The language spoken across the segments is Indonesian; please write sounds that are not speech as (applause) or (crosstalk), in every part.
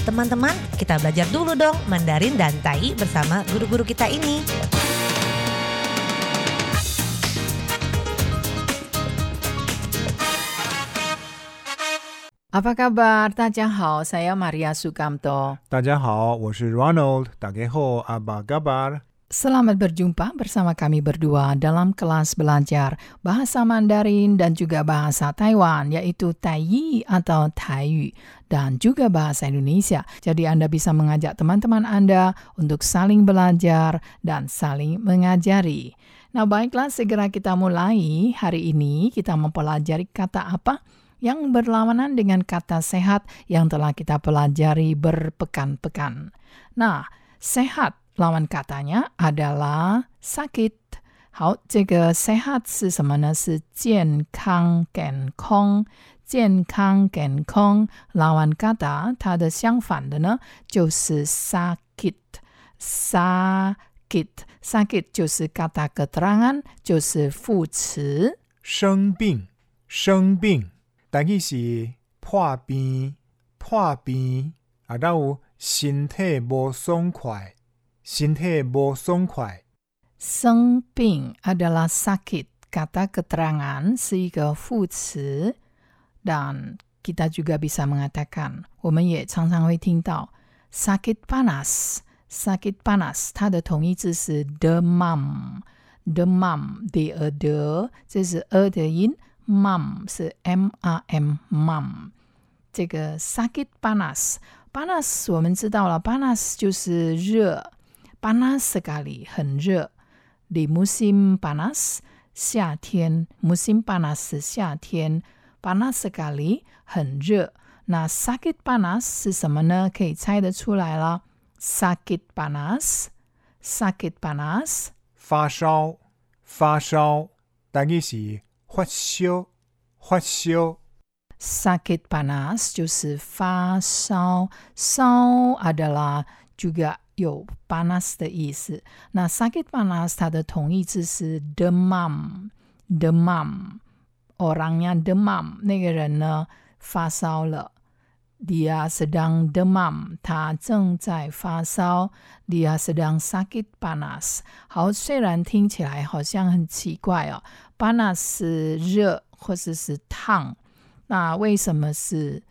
Teman-teman, kita belajar dulu dong Mandarin dan Tai bersama guru-guru kita ini. Apa kabar? Tajahau, saya Maria Sukamto. Tajahau, saya Ronald. Dageho, apa kabar? Selamat berjumpa bersama kami berdua dalam kelas belajar bahasa Mandarin dan juga bahasa Taiwan, yaitu Taiyi atau Taiyu, dan juga bahasa Indonesia. Jadi Anda bisa mengajak teman-teman Anda untuk saling belajar dan saling mengajari. Nah baiklah, segera kita mulai. Hari ini kita mempelajari kata apa? yang berlawanan dengan kata sehat yang telah kita pelajari berpekan-pekan. Nah, sehat lawan katanya adalah sakit. 好，这个 sehat 是什么呢？是健康、健康、健康、健康。lawan kata 它的相反的呢，就是 sakit。sakit sakit 就是 kata keterangan，就是副词。生病，生病，但系是破病，破病，啊，都有身体无爽快， 身体无爽快。 生病 adalah sakit. Kata keterangan 是一个副词 dan kita juga bisa mengatakan, 我们也常常会听到 sakit panas. sakit panas 它的同义字是 demam。demam d e d 这是 e 的音，mum 是 m a m mum。这个 sakit panas panas 我们知道了，panas 就是热 ，panas sekali 很热。di musim panas 夏天，musim panas 是夏天，panas sekali 很热。那 sakit panas 是什么呢？可以猜得出来了，sakit panas，sakit panas 发烧，发烧，但系是发烧，发烧。 sakit panas 就是发烧，烧 adalah juga 有 panas 的意思。那 sakit panas 它的同义字是 demam，demam。orangnya demam，那个人呢发烧了。Dia sedang demam，他正在发烧。Dia sedang sakit panas。好，虽然听起来好像很奇怪哦，panas 是热或者是烫。那为什么是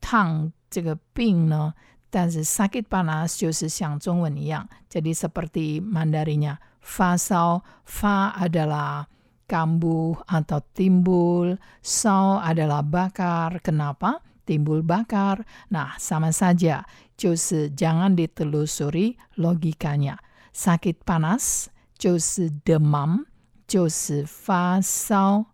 烫这个病呢？但是 sakit panas 就是像中文一样，jadi seperti Mandarinnya fasau fa adalah kambuh atau timbul, sau adalah bakar. Kenapa? Timbul bakar. Nah, sama saja. 就是jangan ditelusuri logikanya. Sakit panas 就是 demam 就是发烧。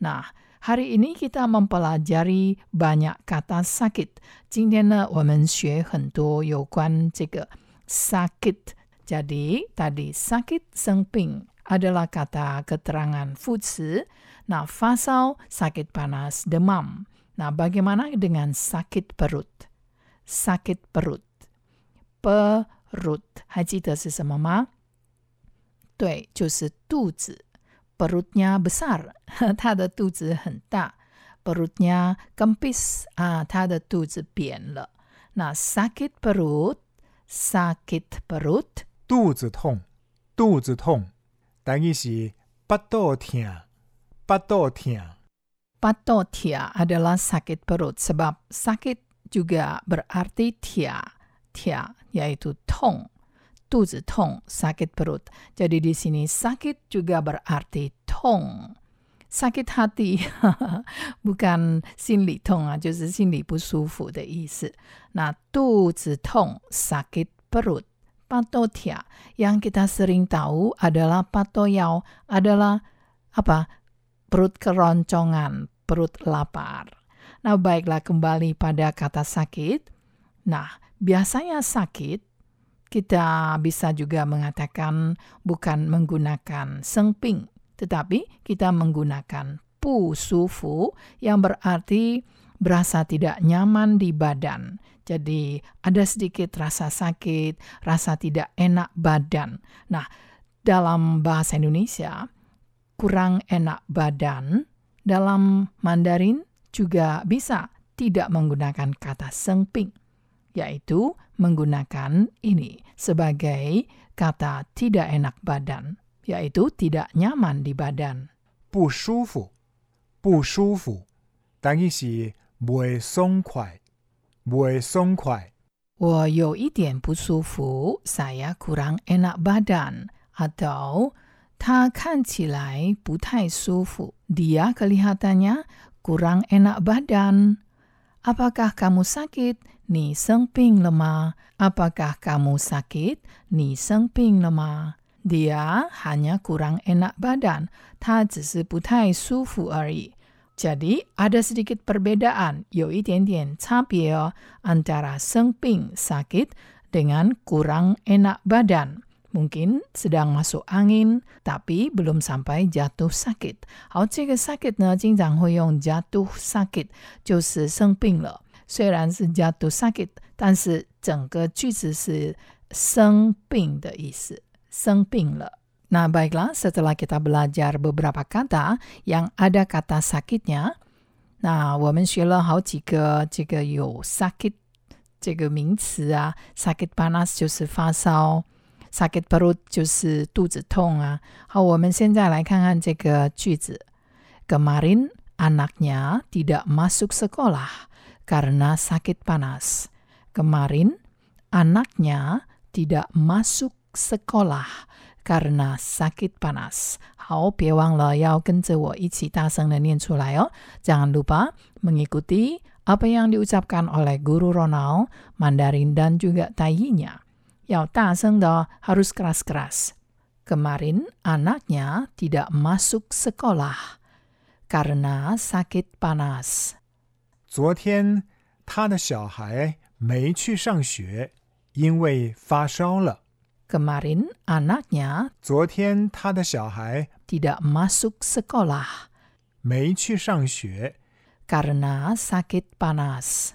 nah Hari ini kita mempelajari banyak kata sakit. 今天呢，我们学很多有关这个 sakit. Jadi tadi sakit 生病 adalah kata keterangan 副词。那发烧 sakit panas demam. Nah, bagaimana dengan sakit perut? Sakit perut. Perut. 还记得是什么吗？对，就是肚子。 perutnya besar，(laughs) 他的肚子很大。perutnya kempis 啊，他的肚子扁了。那 sakit perut，sakit perut，肚子痛，肚子痛，但系是腹肚痛，腹肚痛。 pato tia adalah sakit perut sebab sakit juga berarti tia tia yaitu tong 肚子痛 sakit perut. Jadi di sini sakit juga berarti tong. Sakit hati (laughs) bukan 心里痛啊，就是心里不舒服的意思。那肚子痛 sakit perut. Patotia yang kita sering tahu adalah patoyau adalah apa? Perut keroncongan, perut lapar. Nah, baiklah kembali pada kata sakit. Nah, biasanya sakit kita bisa juga mengatakan bukan menggunakan sengping, tetapi kita menggunakan pu sufu yang berarti berasa tidak nyaman di badan. Jadi ada sedikit rasa sakit, rasa tidak enak badan. Nah, dalam bahasa Indonesia, kurang enak badan dalam Mandarin juga bisa tidak menggunakan kata sengping, yaitu menggunakan ini sebagai kata tidak enak badan, yaitu tidak nyaman di badan. 不舒服，不舒服，等于是袂爽快，袂爽快。我有一点不舒服，saya kurang enak badan. Atau他看起来不太舒服，dia kelihatannya kurang enak badan. Apakah kamu sakit? Ni sengping lemah. Apakah kamu sakit? Ni sengping lemah. Dia hanya kurang enak badan. Ta butai sufu eri. Jadi ada sedikit perbedaan, yo antara sengping sakit dengan kurang enak badan. Mungkin sedang masuk angin, tapi belum sampai jatuh sakit. 好，这个 sakit 呢，经常会用 jatuh sakit，就是生病了。虽然是 jatuh sakit，但是整个句子是生病的意思，生病了。Nah, baiklah, setelah kita belajar beberapa kata yang ada kata sakitnya, nah, 我们学了好几个这个有 sakit 这个名词啊，sakit panas 就是发烧 ，sakit perut 就是肚子痛啊。好，我们现在来看看这个句子。Kemarin anaknya tidak masuk sekolah karena sakit panas. Kemarin anaknya tidak masuk sekolah karena sakit panas. 好，别忘了要跟着我一起大声的念出来哦。Jangan lupa mengikuti apa yang diucapkan oleh guru Ronald, Mandarin dan juga Taiyinya. 要大声的，harus keras-keras. Kemarin anaknya tidak masuk sekolah karena sakit panas. 昨天他的小孩没去上学，因为发烧了。 Kemarin anaknya 昨天他的小孩 tidak masuk sekolah 没去上学， karena sakit panas.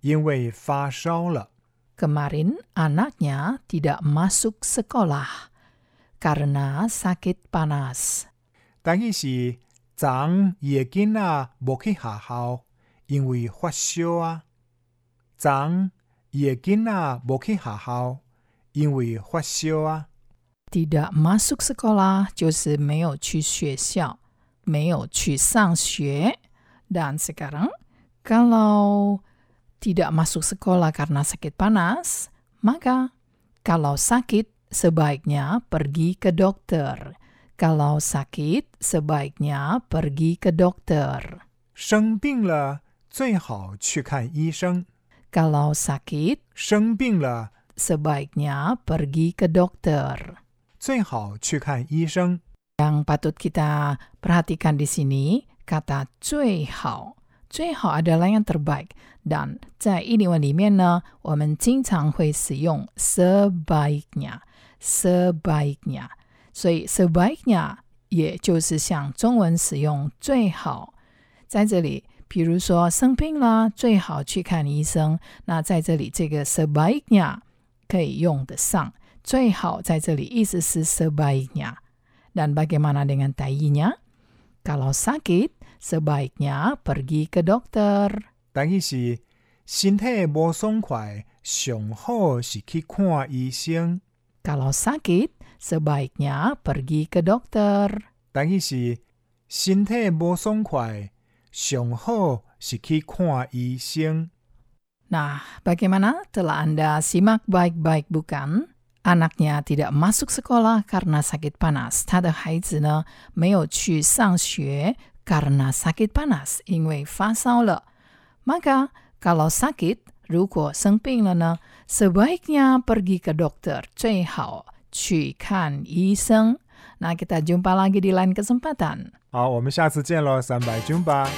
因为发烧了。 Kemarin anaknya tidak masuk sekolah karena sakit panas. 但伊是昨夜囡仔无去学校，因为发烧啊。昨夜囡仔无去学校，因为发烧啊。 Tidak masuk sekolah 就是没有去学校，没有去上学。Dan sekarang kalau tidak masuk sekolah karena sakit panas, maka kalau sakit sebaiknya pergi ke dokter. Kalau sakit sebaiknya pergi ke dokter. 生病了最好去看医生。 Kalau sakit 生病了 sebaiknya pergi ke dokter. 最好去看医生。 Yang patut kita perhatikan di sini kata 最好， 最好 adalah yang terbaik. Dan 在英文里面呢，我们经常会使用 sebaiknya, sebaiknya. 所以 sebaiknya 也就是像中文使用最好。在这里，比如说生病了，最好去看医生。那在这里，这个 sebaiknya 可以用得上。最好在这里意思是 sebaiknya。Dan bagaimana dengan taiyinya? Kalau sakit, sebaiknya pergi ke dokter. 但伊是身体无爽快，上好是去看医生。 Kalau sakit, sebaiknya pergi ke dokter. 但伊是身体无爽快，上好是去看医生。 Nah, bagaimana? Telah Anda simak baik-baik bukan? Anaknya tidak masuk sekolah karena sakit panas. 他的孩子呢，没有去上学 karena sakit panas，因为发烧了。Maka kalau sakit，如果生病了呢，sebaiknya pergi ke dokter，最好去看医生。那 kita jumpa lagi di lain kesempatan. 好，我们下次见喽，三百军吧。